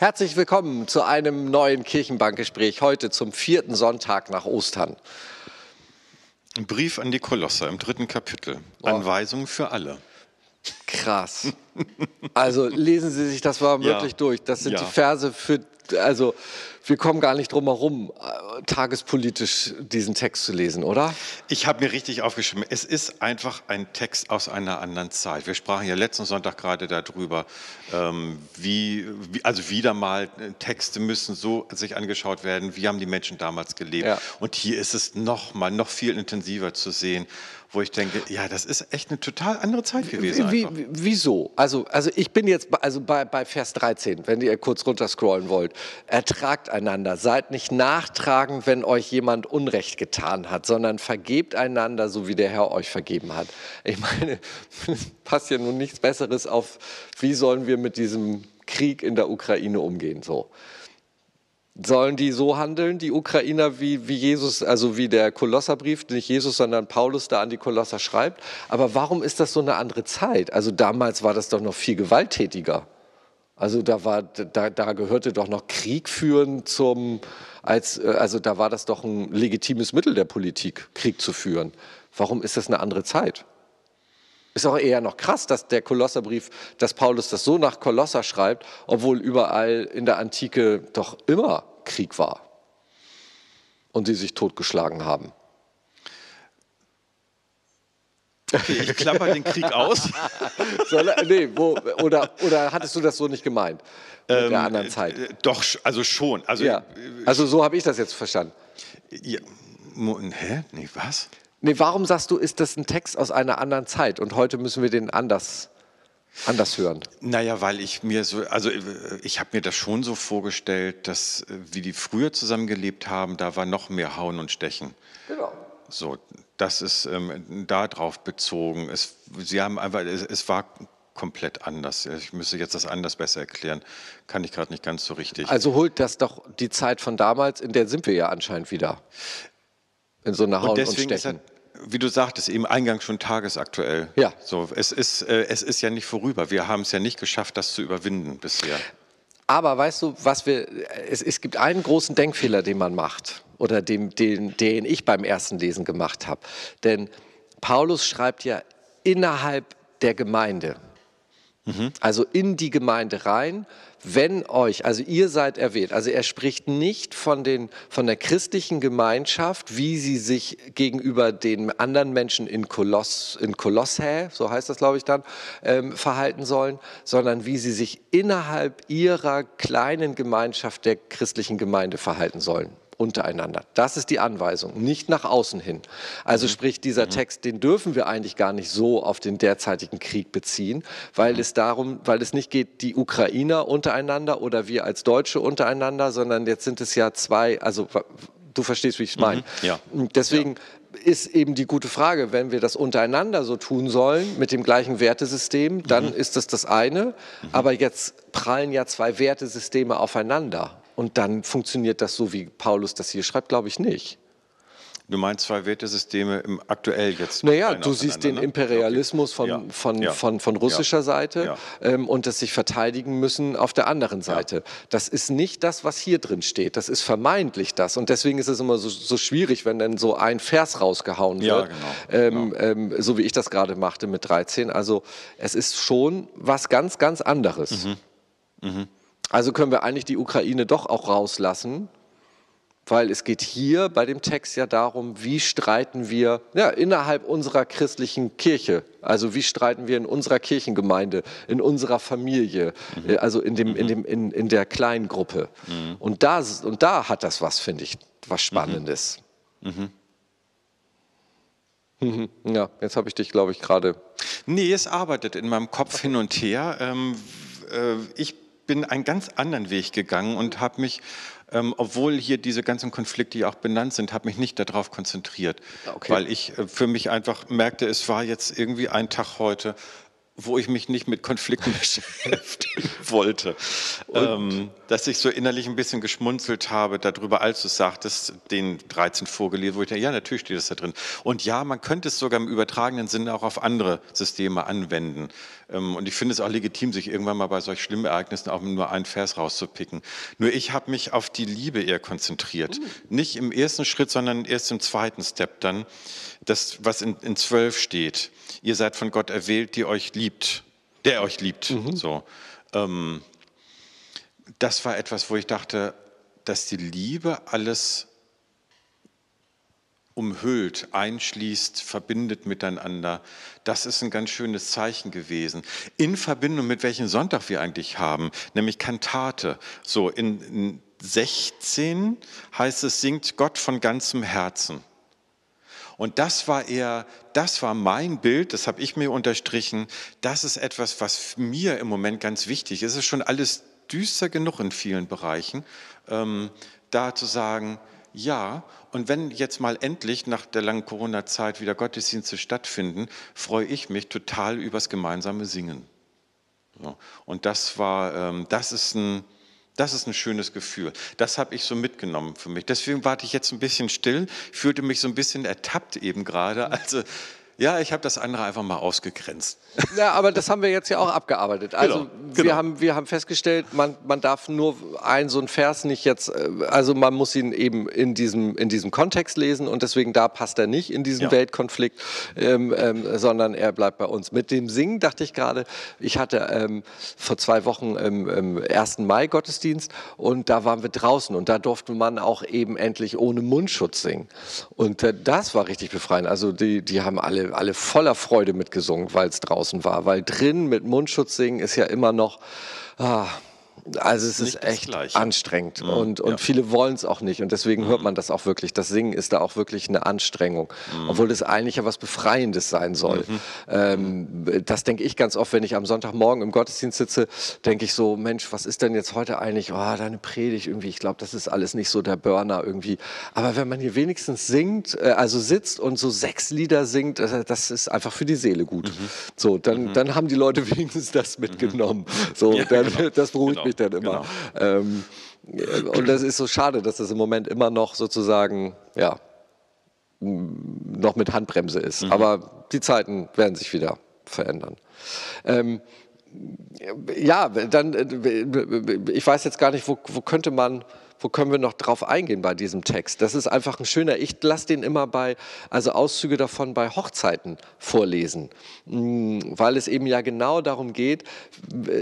Herzlich willkommen zu einem neuen Kirchenbankgespräch heute zum vierten Sonntag nach Ostern. Ein Brief an die Kolosser im dritten Kapitel. Anweisungen für alle. Krass. Also lesen Sie sich das mal wirklich Ja. durch. Das sind Ja. die Verse für, also wir kommen gar nicht drum herum, äh, tagespolitisch diesen Text zu lesen, oder? Ich habe mir richtig aufgeschrieben, es ist einfach ein Text aus einer anderen Zeit. Wir sprachen ja letzten Sonntag gerade darüber, ähm, wie, also wieder mal äh, Texte müssen so sich angeschaut werden, wie haben die Menschen damals gelebt. Ja. Und hier ist es noch mal, noch viel intensiver zu sehen, wo ich denke, ja, das ist echt eine total andere Zeit gewesen. Wie, wieso? Also, also ich bin jetzt bei- also bei, bei Vers 13, wenn ihr kurz runterscrollen wollt. Ertragt einander, seid nicht nachtragend, wenn euch jemand Unrecht getan hat, sondern vergebt einander, so wie der Herr euch vergeben hat. Ich meine, passt ja nun nichts Besseres auf, wie sollen wir mit diesem Krieg in der Ukraine umgehen, so. Sollen die so handeln, die Ukrainer, wie, wie Jesus, also wie der Kolosserbrief, nicht Jesus, sondern Paulus da an die Kolosser schreibt? Aber warum ist das so eine andere Zeit? Also damals war das doch noch viel gewalttätiger. Also da war, da, da gehörte doch noch Krieg führen zum, als, äh, also da war das doch ein legitimes Mittel der Politik, Krieg zu führen. Warum ist das eine andere Zeit? Ist auch eher noch krass, dass der Kolosserbrief, dass Paulus das so nach Kolosser schreibt, obwohl überall in der Antike doch immer Krieg war und sie sich totgeschlagen haben. Okay, ich klammer den Krieg aus. Soll, nee, wo, oder, oder hattest du das so nicht gemeint mit der anderen Zeit? Äh, Doch, also schon. Also, Ja, also so habe ich das jetzt verstanden. ja, hä? Nee, was? Nee, warum sagst du, ist das ein Text aus einer anderen Zeit und heute müssen wir den anders, anders hören? Naja, weil ich mir so, also äh, ich habe mir das schon so vorgestellt, dass äh, wie die früher zusammengelebt haben, da war noch mehr Hauen und Stechen. Genau. So, das ist ähm, darauf bezogen. Es, sie haben einfach, es, es war komplett anders. Ich müsste jetzt das anders besser erklären. Kann ich gerade nicht ganz so richtig. Also holt das doch die Zeit von damals, in der sind wir ja anscheinend wieder. In so einer Hauen und und, deswegen ist Stechen. er, wie du sagtest, eben eingangs schon tagesaktuell. Ja. So, es ist, äh, es ist ja nicht vorüber. Wir haben es ja nicht geschafft, das zu überwinden bisher. Aber weißt du, was wir, es, es gibt einen großen Denkfehler, den man macht oder den, den, den ich beim ersten Lesen gemacht habe. Denn Paulus schreibt ja innerhalb der Gemeinde, also in die Gemeinde rein, wenn euch, also ihr seid erwählt, also er spricht nicht von, den, von der christlichen Gemeinschaft, wie sie sich gegenüber den anderen Menschen in, Koloss, in Kolossä, so heißt das glaube ich dann, ähm, verhalten sollen, sondern wie sie sich innerhalb ihrer kleinen Gemeinschaft der christlichen Gemeinde verhalten sollen untereinander. Das ist die Anweisung, nicht nach außen hin. Also sprich, dieser Text, den dürfen wir eigentlich gar nicht so auf den derzeitigen Krieg beziehen, weil es darum, weil es nicht geht, die Ukrainer untereinander oder wir als Deutsche untereinander, sondern jetzt sind es ja zwei, also du verstehst, wie ich es meine. ja. Deswegen ist eben die gute Frage, wenn wir das untereinander so tun sollen, mit dem gleichen Wertesystem, dann ist das das eine. Aber jetzt prallen ja zwei Wertesysteme aufeinander. Und dann funktioniert das so, wie Paulus das hier schreibt, glaube ich nicht. Du meinst zwei Wertesysteme im aktuell jetzt? Naja, du siehst den ne? Imperialismus von, Ja. von, Ja. von, von russischer Ja. Seite ähm, und das sich verteidigen müssen auf der anderen Seite. Das ist nicht das, was hier drin steht. Das ist vermeintlich das. Und deswegen ist es immer so, so schwierig, wenn dann so ein Vers rausgehauen wird, genau, ähm, ähm, so wie ich das gerade machte mit 13. Also es ist schon was ganz, ganz anderes. Mhm. Also können wir eigentlich die Ukraine doch auch rauslassen, weil es geht hier bei dem Text ja darum, wie streiten wir ja, innerhalb unserer christlichen Kirche, also wie streiten wir in unserer Kirchengemeinde, in unserer Familie, äh, also in, dem, in, dem, in, in der kleinen Gruppe. Und, da, und da hat das was, finde ich, was Spannendes. Mhm. Ja, jetzt habe ich dich, glaube ich, gerade. Nee, es arbeitet in meinem Kopf hin und her. Ähm, äh, ich bin einen ganz anderen Weg gegangen und habe mich, ähm, obwohl hier diese ganzen Konflikte ja auch benannt sind, habe mich nicht darauf konzentriert, Okay. weil ich äh, für mich einfach merkte, es war jetzt irgendwie ein Tag heute, wo ich mich nicht mit Konflikten beschäftigen wollte. Ähm, dass ich so innerlich ein bisschen geschmunzelt habe darüber, als du sagtest, den 13 vorgelesen, wo ich dachte, ja, natürlich steht das da drin. Und ja, man könnte es sogar im übertragenen Sinne auch auf andere Systeme anwenden. Ähm, und ich finde es auch legitim, sich irgendwann mal bei solch schlimmen Ereignissen auch nur einen Vers rauszupicken. Nur ich habe mich auf die Liebe eher konzentriert. Mhm. Nicht im ersten Schritt, sondern erst im zweiten Step dann. Das, was in, in 12 steht. Ihr seid von Gott erwählt, die euch liebt, der euch liebt. Mhm. So. Ähm, das war etwas, wo ich dachte, dass die Liebe alles umhüllt, einschließt, verbindet miteinander. Das ist ein ganz schönes Zeichen gewesen. In Verbindung mit welchem Sonntag wir eigentlich haben, nämlich Kantate. So in, in 16 heißt es, singt Gott von ganzem Herzen. Und das war eher, das war mein Bild, das habe ich mir unterstrichen. Das ist etwas, was mir im Moment ganz wichtig ist. Es ist schon alles düster genug in vielen Bereichen, ähm, da zu sagen, ja, und wenn jetzt mal endlich nach der langen Corona-Zeit wieder Gottesdienste stattfinden, freue ich mich total übers gemeinsame Singen. So. Und das war, ähm, das ist ein, das ist ein schönes Gefühl. Das habe ich so mitgenommen für mich. Deswegen warte ich jetzt ein bisschen still, fühlte mich so ein bisschen ertappt eben gerade. Also ja, ich habe das andere einfach mal ausgegrenzt. Ja, aber das haben wir jetzt ja auch abgearbeitet. Also genau, genau. Wir, haben, wir haben festgestellt, man, man darf nur ein so ein Vers nicht jetzt, äh, also man muss ihn eben in diesem, in diesem Kontext lesen und deswegen da passt er nicht in diesen ja. Weltkonflikt, ähm, ähm, sondern er bleibt bei uns. Mit dem Singen dachte ich gerade, ich hatte ähm, vor zwei Wochen im, im 1. Mai Gottesdienst und da waren wir draußen und da durfte man auch eben endlich ohne Mundschutz singen. Und äh, das war richtig befreiend. Also die, die haben alle alle, voller Freude mitgesungen, weil es draußen war. Weil drin mit Mundschutz singen ist ja immer noch, ah, also es ist echt anstrengend mhm. und, und ja. viele wollen es auch nicht und deswegen mhm. hört man das auch wirklich. Das Singen ist da auch wirklich eine Anstrengung, mhm. obwohl das eigentlich ja was Befreiendes sein soll. Mhm. Ähm, das denke ich ganz oft, wenn ich am Sonntagmorgen im Gottesdienst sitze, denke ich so, Mensch, was ist denn jetzt heute eigentlich? Oh, deine Predigt irgendwie, ich glaube, das ist alles nicht so der Burner irgendwie. Aber wenn man hier wenigstens singt, äh, also sitzt und so sechs Lieder singt, äh, das ist einfach für die Seele gut. Mhm. So, dann, mhm. dann haben die Leute wenigstens das mitgenommen. So, ja, dann, genau. das beruhigt genau. mich dann immer. Genau. Ähm, und das ist so schade, dass das im Moment immer noch sozusagen, ja, noch mit Handbremse ist. Mhm. Aber die Zeiten werden sich wieder verändern. Ähm, ja, dann, äh, ich weiß jetzt gar nicht, wo, wo könnte man wo können wir noch drauf eingehen bei diesem Text? Das ist einfach ein schöner, ich lasse den immer bei, also Auszüge davon bei Hochzeiten vorlesen, mm, weil es eben ja genau darum geht,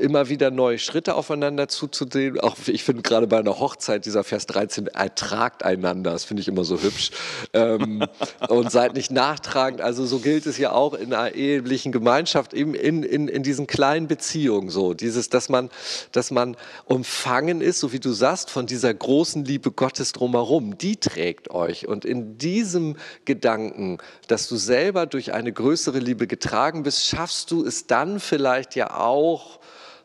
immer wieder neue Schritte aufeinander zuzusehen. Auch ich finde gerade bei einer Hochzeit dieser Vers 13, ertragt einander, das finde ich immer so hübsch. Ähm, und seid nicht nachtragend, also so gilt es ja auch in einer ehelichen Gemeinschaft, eben in, in, in diesen kleinen Beziehungen so, dieses, dass man, dass man umfangen ist, so wie du sagst, von dieser großen Liebe Gottes drumherum, die trägt euch. Und in diesem Gedanken, dass du selber durch eine größere Liebe getragen bist, schaffst du es dann vielleicht ja auch,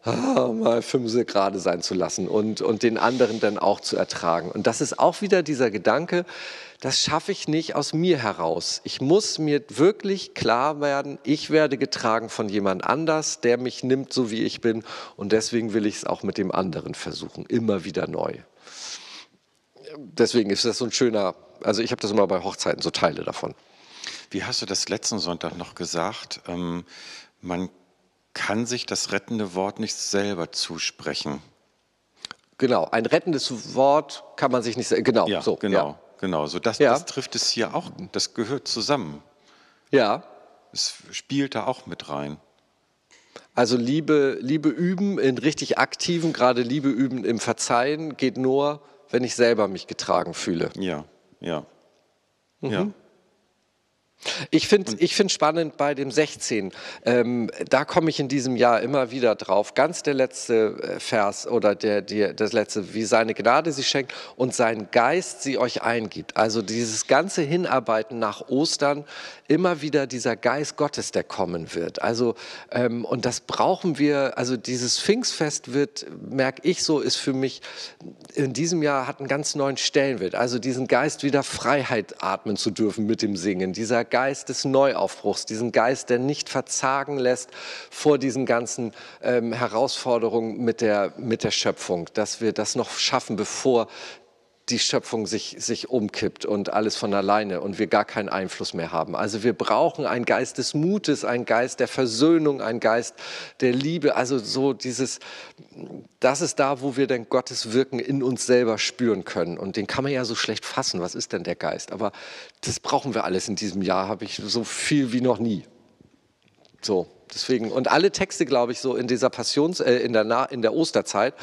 ah, mal fünfse gerade sein zu lassen und, und den anderen dann auch zu ertragen. Und das ist auch wieder dieser Gedanke, das schaffe ich nicht aus mir heraus. Ich muss mir wirklich klar werden, ich werde getragen von jemand anders, der mich nimmt, so wie ich bin. Und deswegen will ich es auch mit dem anderen versuchen, immer wieder neu deswegen ist das so ein schöner, also ich habe das immer bei Hochzeiten, so Teile davon. Wie hast du das letzten Sonntag noch gesagt? Ähm, man kann sich das rettende Wort nicht selber zusprechen. Genau, ein rettendes Wort kann man sich nicht selber, genau, ja, so. Genau, ja. genau, so das, ja. das trifft es hier auch, das gehört zusammen. Ja. Es spielt da auch mit rein. Also Liebe, Liebe üben in richtig aktiven, gerade Liebe üben im Verzeihen geht nur, wenn ich selber mich getragen fühle. Ja, ja. Mhm. Ja. Ich finde ich find spannend bei dem 16, ähm, da komme ich in diesem Jahr immer wieder drauf, ganz der letzte äh, Vers oder der, der, das letzte, wie seine Gnade sie schenkt und sein Geist sie euch eingibt. Also dieses ganze Hinarbeiten nach Ostern, immer wieder dieser Geist Gottes, der kommen wird. Also, ähm, und das brauchen wir, also dieses Pfingstfest wird, merke ich so, ist für mich in diesem Jahr hat einen ganz neuen Stellenwert. Also diesen Geist wieder Freiheit atmen zu dürfen mit dem Singen, dieser Geist des Neuaufbruchs, diesen Geist, der nicht verzagen lässt vor diesen ganzen ähm, Herausforderungen mit der, mit der Schöpfung, dass wir das noch schaffen, bevor die Schöpfung sich, sich umkippt und alles von alleine und wir gar keinen Einfluss mehr haben. Also wir brauchen einen Geist des Mutes, einen Geist der Versöhnung, einen Geist der Liebe. Also so dieses, das ist da, wo wir dann Gottes Wirken in uns selber spüren können. Und den kann man ja so schlecht fassen. Was ist denn der Geist? Aber das brauchen wir alles in diesem Jahr, habe ich so viel wie noch nie. So, deswegen, und alle Texte, glaube ich, so in dieser Passions, äh, in, der, in der Osterzeit,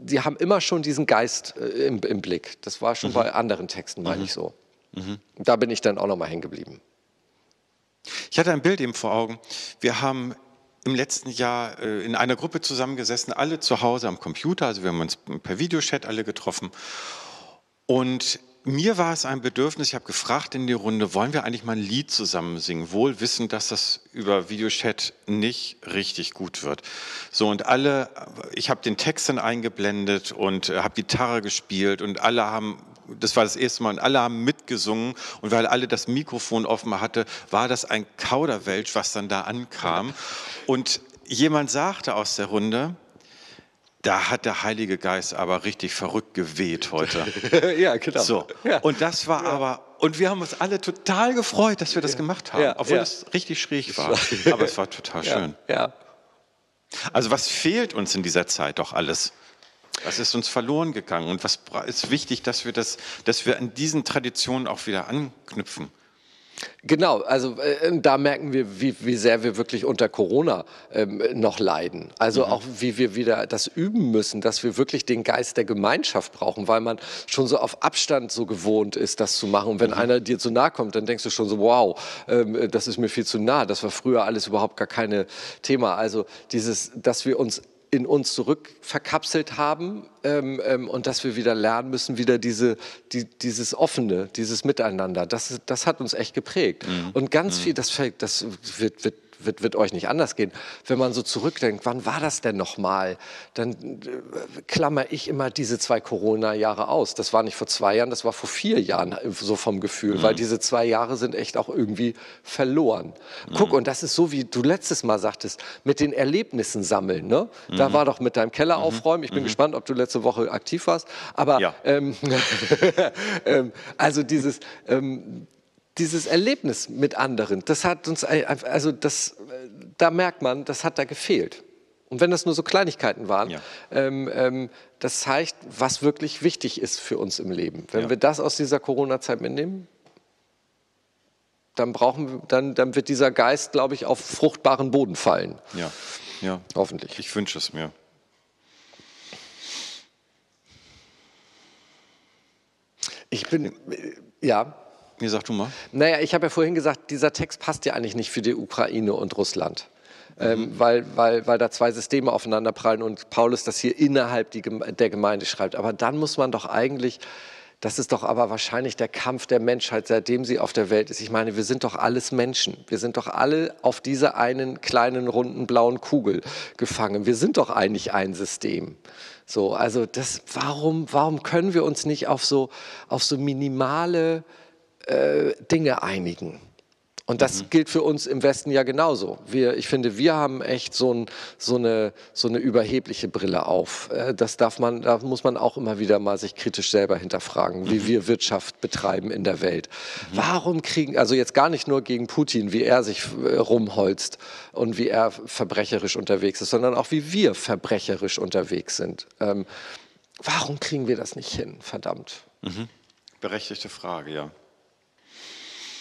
die haben immer schon diesen Geist äh, im, im, Blick. Das war schon mhm. bei anderen Texten, meine mhm. ich so. Mhm. Da bin ich dann auch noch mal hängen geblieben. Ich hatte ein Bild eben vor Augen. Wir haben im letzten Jahr äh, in einer Gruppe zusammengesessen, alle zu Hause am Computer. Also wir haben uns per Videochat alle getroffen. Und mir war es ein Bedürfnis, ich habe gefragt in die Runde, wollen wir eigentlich mal ein Lied zusammen singen, wohl wissend, dass das über Videochat nicht richtig gut wird. So und alle, ich habe den Text dann eingeblendet und äh, habe Gitarre gespielt und alle haben das war das erste Mal und alle haben mitgesungen und weil alle das Mikrofon offen hatte, war das ein Kauderwelsch, was dann da ankam. Und jemand sagte aus der Runde, da hat der Heilige Geist aber richtig verrückt geweht heute. ja, genau. So. Ja. Und das war ja. aber, und wir haben uns alle total gefreut, dass wir das ja. gemacht haben, obwohl es richtig schräg war. aber es war total schön. Ja. Also was fehlt uns in dieser Zeit doch alles? Was ist uns verloren gegangen? Und was ist wichtig, dass wir, das, dass wir an diesen Traditionen auch wieder anknüpfen? Genau, also äh, da merken wir, wie, wie sehr wir wirklich unter Corona ähm, noch leiden. Also mhm. auch wie wir wieder das üben müssen, dass wir wirklich den Geist der Gemeinschaft brauchen, weil man schon so auf Abstand so gewohnt ist, das zu machen. Und wenn mhm. einer dir zu nahe kommt, dann denkst du schon so, wow, ähm, das ist mir viel zu nah. Das war früher alles überhaupt gar kein Thema. Also dieses, dass wir uns in uns zurück verkapselt haben ähm, ähm, und dass wir wieder lernen müssen, wieder diese, die, dieses Offene, dieses Miteinander. Das, das hat uns echt geprägt. Mhm. Und ganz mhm. viel, das, das wird, wird wird, wird euch nicht anders gehen. Wenn man so zurückdenkt, wann war das denn nochmal? Dann äh, klammer ich immer diese zwei Corona-Jahre aus. Das war nicht vor zwei Jahren, das war vor vier Jahren, äh, so vom Gefühl, mhm. weil diese zwei Jahre sind echt auch irgendwie verloren. Mhm. Guck, und das ist so, wie du letztes Mal sagtest, mit den Erlebnissen sammeln. Ne? Mhm. Da war doch mit deinem Keller mhm. aufräumen. Ich bin mhm. gespannt, ob du letzte Woche aktiv warst. Aber ja. ähm, ähm, also dieses ähm, dieses Erlebnis mit anderen, das hat uns, also das, da merkt man, das hat da gefehlt. Und wenn das nur so Kleinigkeiten waren, ja. ähm, ähm, das zeigt, was wirklich wichtig ist für uns im Leben. Wenn ja. wir das aus dieser Corona-Zeit mitnehmen, dann brauchen dann, dann wird dieser Geist, glaube ich, auf fruchtbaren Boden fallen. Ja, ja. Hoffentlich. Ich wünsche es mir. Ich bin, ja. Nee, sag du mal. Naja, ich habe ja vorhin gesagt, dieser Text passt ja eigentlich nicht für die Ukraine und Russland. Ähm, mhm. weil, weil, weil da zwei Systeme aufeinanderprallen und Paulus das hier innerhalb die, der Gemeinde schreibt. Aber dann muss man doch eigentlich, das ist doch aber wahrscheinlich der Kampf der Menschheit, seitdem sie auf der Welt ist. Ich meine, wir sind doch alles Menschen. Wir sind doch alle auf dieser einen kleinen, runden, blauen Kugel gefangen. Wir sind doch eigentlich ein System. So, also das, warum, warum können wir uns nicht auf so, auf so minimale äh, Dinge einigen. Und das mhm. gilt für uns im Westen ja genauso. Wir, ich finde, wir haben echt so, ein, so, eine, so eine überhebliche Brille auf. Äh, das darf man, da muss man auch immer wieder mal sich kritisch selber hinterfragen, wie wir Wirtschaft betreiben in der Welt. Mhm. Warum kriegen, also jetzt gar nicht nur gegen Putin, wie er sich äh, rumholzt und wie er verbrecherisch unterwegs ist, sondern auch wie wir verbrecherisch unterwegs sind. Ähm, warum kriegen wir das nicht hin, verdammt? Mhm. Berechtigte Frage, ja.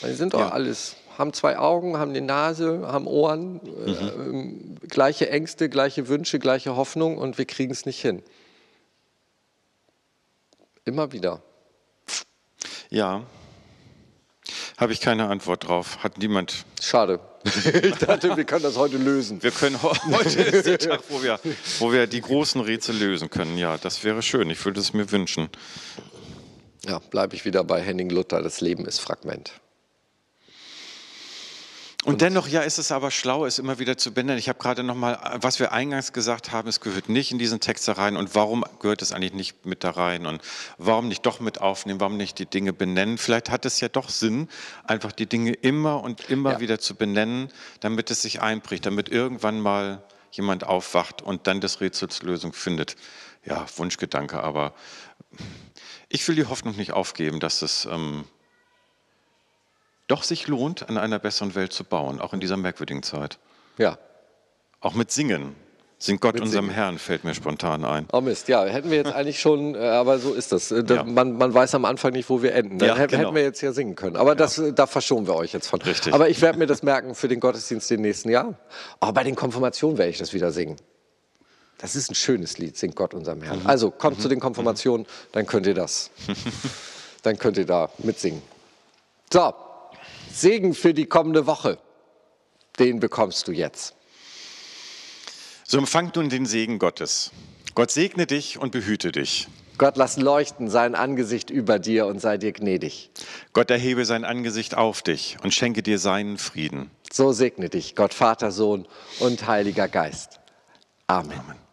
Die sind doch ja. alles, haben zwei Augen, haben eine Nase, haben Ohren, mhm. äh, gleiche Ängste, gleiche Wünsche, gleiche Hoffnung und wir kriegen es nicht hin. Immer wieder. Ja, habe ich keine Antwort drauf. Hat niemand. Schade. Ich dachte, wir können das heute lösen. Wir können heute ist der Tag, wo wir, wo wir die großen Rätsel lösen können. Ja, das wäre schön. Ich würde es mir wünschen. Ja, bleibe ich wieder bei Henning Luther. Das Leben ist Fragment. Und dennoch, ja, ist es aber schlau, es immer wieder zu benennen. Ich habe gerade noch mal, was wir eingangs gesagt haben, es gehört nicht in diesen Text da rein. Und warum gehört es eigentlich nicht mit da rein? Und warum nicht doch mit aufnehmen? Warum nicht die Dinge benennen? Vielleicht hat es ja doch Sinn, einfach die Dinge immer und immer ja. wieder zu benennen, damit es sich einbricht, damit irgendwann mal jemand aufwacht und dann des Rätsels Lösung findet. Ja, Wunschgedanke, aber ich will die Hoffnung nicht aufgeben, dass es ähm, doch sich lohnt, an einer besseren Welt zu bauen, auch in dieser merkwürdigen Zeit. Ja. Auch mit Singen. Singt Gott unserem Singen. Herrn, fällt mir spontan ein. Oh Mist, ja, hätten wir jetzt eigentlich schon, äh, aber so ist das. Äh, ja. Man, man, weiß am Anfang nicht, wo wir enden. Dann ja, hätten genau. wir jetzt ja singen können. Aber ja. das, äh, da verschonen wir euch jetzt von. Richtig. Aber ich werde mir das merken für den Gottesdienst im nächsten Jahr. Aber bei den Konfirmationen werde ich das wieder singen. Das ist ein schönes Lied, singt Gott unserem Herrn. Mhm. Also kommt mhm. zu den Konfirmationen, dann könnt ihr das. dann könnt ihr da mitsingen. So, Segen für die kommende Woche, den bekommst du jetzt. So empfangt nun den Segen Gottes. Gott segne dich und behüte dich. Gott lass leuchten sein Angesicht über dir und sei dir gnädig. Gott erhebe sein Angesicht auf dich und schenke dir seinen Frieden. So segne dich Gott Vater, Sohn und Heiliger Geist. Amen. Amen.